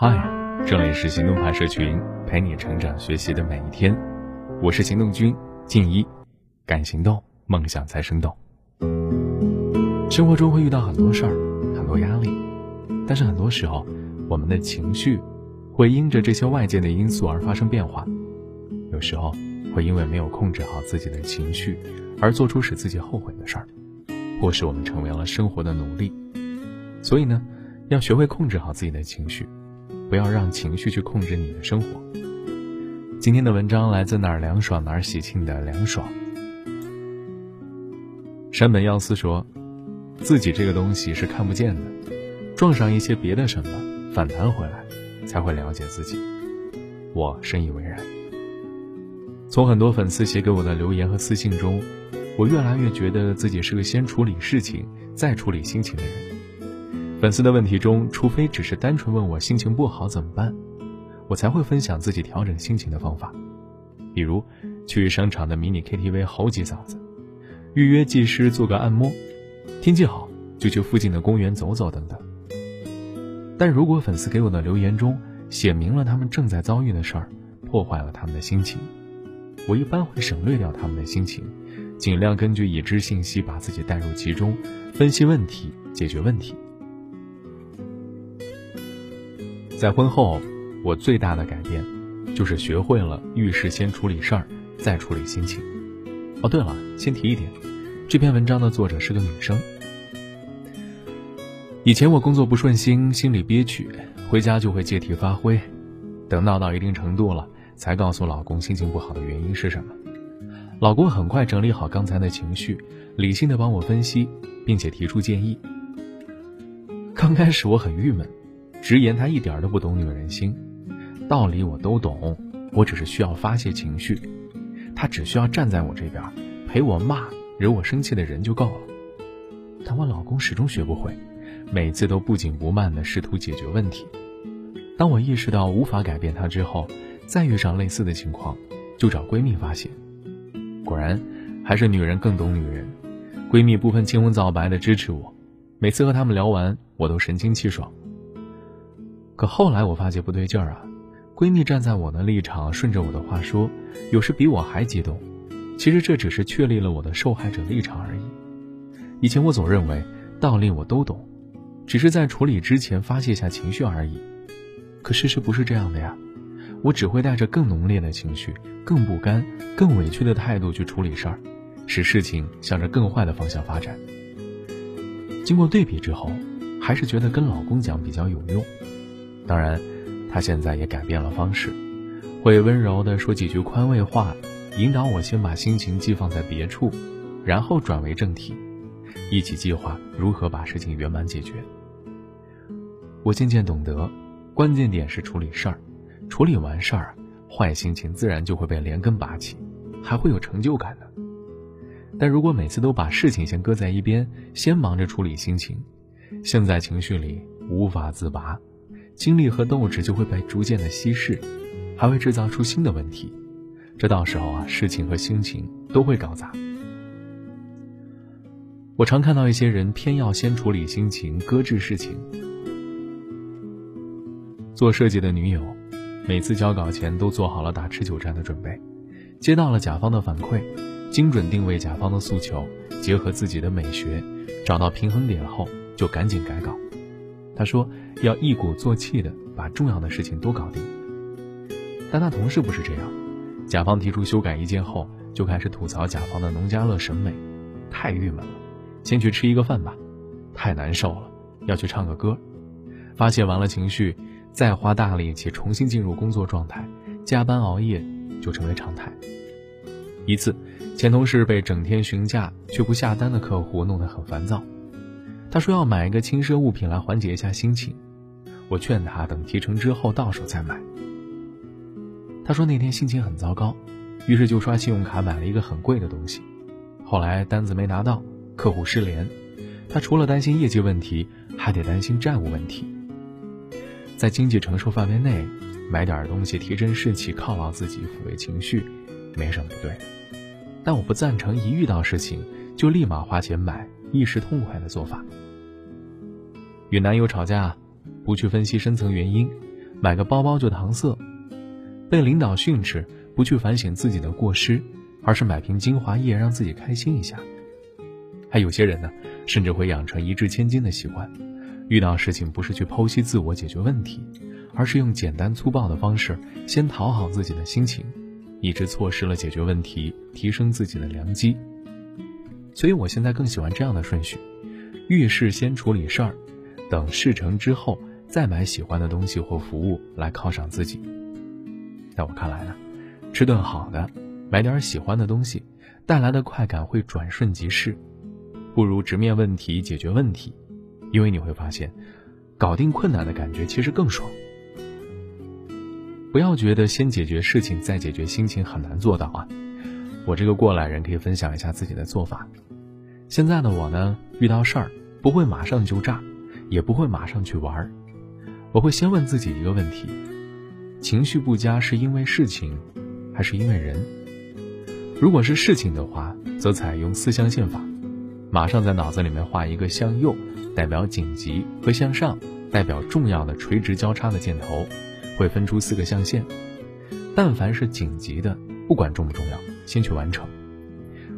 嗨，这里是行动派社群，陪你成长学习的每一天。我是行动君静一，敢行动，梦想才生动。生活中会遇到很多事儿，很多压力，但是很多时候，我们的情绪会因着这些外界的因素而发生变化。有时候会因为没有控制好自己的情绪，而做出使自己后悔的事儿，或是我们成为了生活的奴隶。所以呢，要学会控制好自己的情绪，不要让情绪去控制你的生活。今天的文章来自哪儿凉爽哪儿喜庆的凉爽。山本耀司说：“自己这个东西是看不见的，撞上一些别的什么，反弹回来，才会了解自己。”我深以为然。从很多粉丝写给我的留言和私信中，我越来越觉得自己是个先处理事情再处理心情的人。粉丝的问题中，除非只是单纯问我心情不好怎么办，我才会分享自己调整心情的方法，比如去商场的迷你 KTV 吼几嗓子，预约技师做个按摩，天气好就去附近的公园走走等等。但如果粉丝给我的留言中写明了他们正在遭遇的事儿，破坏了他们的心情，我一般会省略掉他们的心情，尽量根据已知信息把自己带入其中，分析问题，解决问题。在婚后，我最大的改变，就是学会了遇事先处理事儿，再处理心情。哦，对了，先提一点，这篇文章的作者是个女生。以前我工作不顺心，心里憋屈，回家就会借题发挥，等闹到一定程度了，才告诉老公心情不好的原因是什么。老公很快整理好刚才的情绪，理性的帮我分析，并且提出建议。刚开始我很郁闷。直言他一点都不懂女人心，道理我都懂，我只是需要发泄情绪，他只需要站在我这边，陪我骂惹我生气的人就够了。但我老公始终学不会，每次都不紧不慢地试图解决问题。当我意识到无法改变他之后，再遇上类似的情况，就找闺蜜发泄。果然，还是女人更懂女人，闺蜜不分青红皂白的支持我，每次和她们聊完，我都神清气爽。可后来我发觉不对劲儿啊，闺蜜站在我的立场，顺着我的话说，有时比我还激动。其实这只是确立了我的受害者立场而已。以前我总认为道理我都懂，只是在处理之前发泄下情绪而已。可事实不是这样的呀，我只会带着更浓烈的情绪、更不甘、更委屈的态度去处理事儿，使事情向着更坏的方向发展。经过对比之后，还是觉得跟老公讲比较有用。当然，他现在也改变了方式，会温柔地说几句宽慰话，引导我先把心情寄放在别处，然后转为正题，一起计划如何把事情圆满解决。我渐渐懂得，关键点是处理事儿，处理完事儿，坏心情自然就会被连根拔起，还会有成就感的。但如果每次都把事情先搁在一边，先忙着处理心情，陷在情绪里无法自拔。精力和斗志就会被逐渐的稀释，还会制造出新的问题，这到时候啊，事情和心情都会搞砸。我常看到一些人偏要先处理心情，搁置事情。做设计的女友，每次交稿前都做好了打持久战的准备，接到了甲方的反馈，精准定位甲方的诉求，结合自己的美学，找到平衡点后，就赶紧改稿。他说要一鼓作气的把重要的事情都搞定，但他同事不是这样，甲方提出修改意见后，就开始吐槽甲方的农家乐审美，太郁闷了，先去吃一个饭吧，太难受了，要去唱个歌，发泄完了情绪，再花大力气重新进入工作状态，加班熬夜就成为常态。一次，前同事被整天询价却不下单的客户弄得很烦躁。他说要买一个轻奢物品来缓解一下心情，我劝他等提成之后到手再买。他说那天心情很糟糕，于是就刷信用卡买了一个很贵的东西。后来单子没拿到，客户失联，他除了担心业绩问题，还得担心债务问题。在经济承受范围内，买点东西提振士气、犒劳自己、抚慰情绪，没什么不对。但我不赞成一遇到事情就立马花钱买。一时痛快的做法。与男友吵架，不去分析深层原因，买个包包就搪塞；被领导训斥，不去反省自己的过失，而是买瓶精华液让自己开心一下。还有些人呢，甚至会养成一掷千金的习惯，遇到事情不是去剖析自我解决问题，而是用简单粗暴的方式先讨好自己的心情，以致错失了解决问题、提升自己的良机。所以我现在更喜欢这样的顺序：遇事先处理事儿，等事成之后再买喜欢的东西或服务来犒赏自己。在我看来呢，吃顿好的，买点喜欢的东西，带来的快感会转瞬即逝，不如直面问题解决问题，因为你会发现，搞定困难的感觉其实更爽。不要觉得先解决事情再解决心情很难做到啊！我这个过来人可以分享一下自己的做法。现在的我呢，遇到事儿不会马上就炸，也不会马上去玩儿，我会先问自己一个问题：情绪不佳是因为事情，还是因为人？如果是事情的话，则采用四象限法，马上在脑子里面画一个向右代表紧急和向上代表重要的垂直交叉的箭头，会分出四个象限。但凡是紧急的，不管重不重要，先去完成。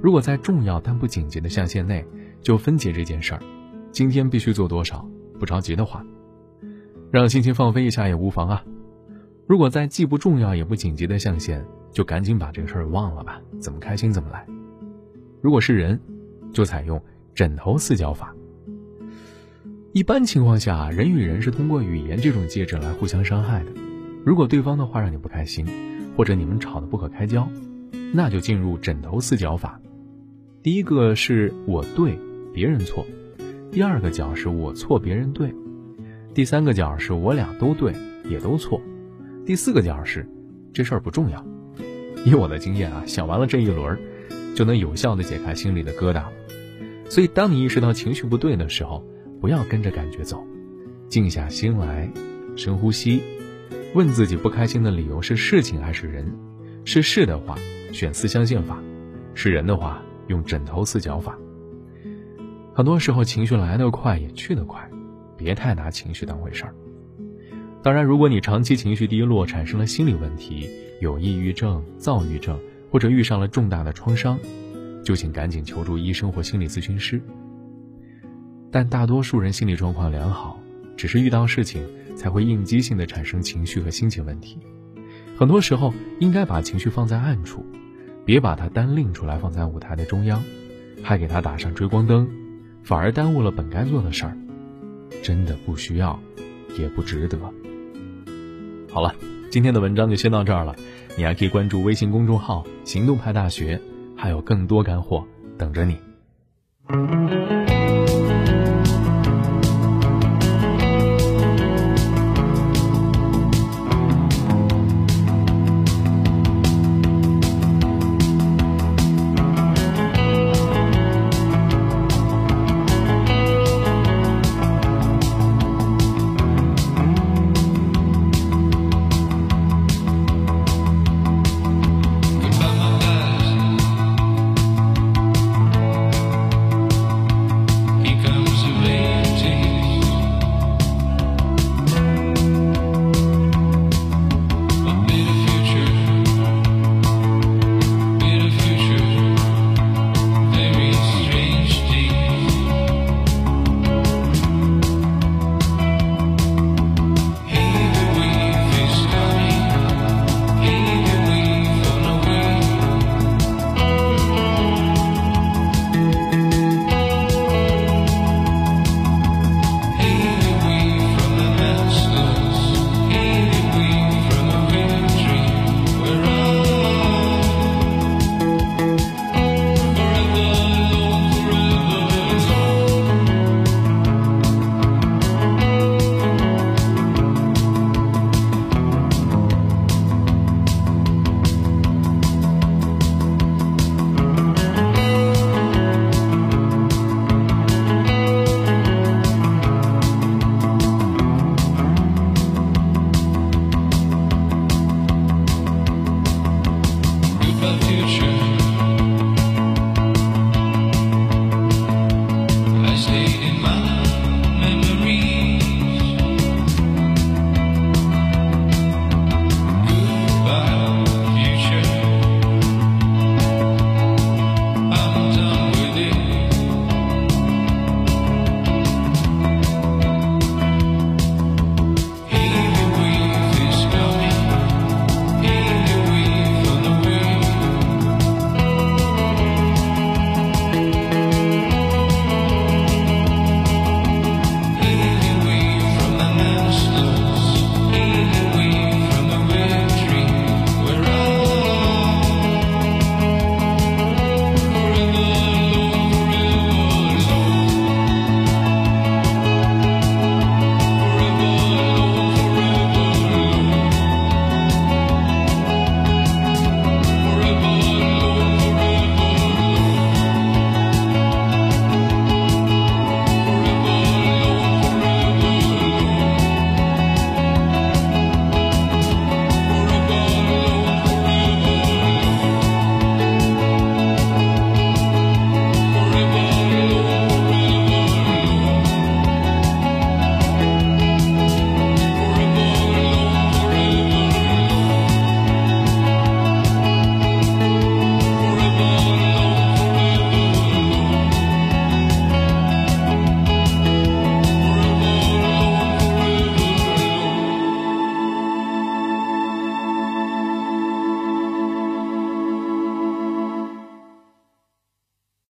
如果在重要但不紧急的象限内，就分解这件事儿，今天必须做多少？不着急的话，让心情放飞一下也无妨啊。如果在既不重要也不紧急的象限，就赶紧把这个事儿忘了吧，怎么开心怎么来。如果是人，就采用枕头四角法。一般情况下，人与人是通过语言这种介质来互相伤害的。如果对方的话让你不开心，或者你们吵得不可开交，那就进入枕头四角法。第一个是我对，别人错；第二个角是我错，别人对；第三个角是我俩都对，也都错；第四个角是这事儿不重要。以我的经验啊，想完了这一轮，就能有效的解开心里的疙瘩。所以，当你意识到情绪不对的时候，不要跟着感觉走，静下心来，深呼吸，问自己不开心的理由是事情还是人？是事的话，选四象限法；是人的话。用枕头四角法。很多时候情绪来得快也去得快，别太拿情绪当回事儿。当然，如果你长期情绪低落，产生了心理问题，有抑郁症、躁郁症，或者遇上了重大的创伤，就请赶紧求助医生或心理咨询师。但大多数人心理状况良好，只是遇到事情才会应激性的产生情绪和心情问题。很多时候应该把情绪放在暗处。别把它单拎出来放在舞台的中央，还给它打上追光灯，反而耽误了本该做的事儿。真的不需要，也不值得。好了，今天的文章就先到这儿了。你还可以关注微信公众号“行动派大学”，还有更多干货等着你。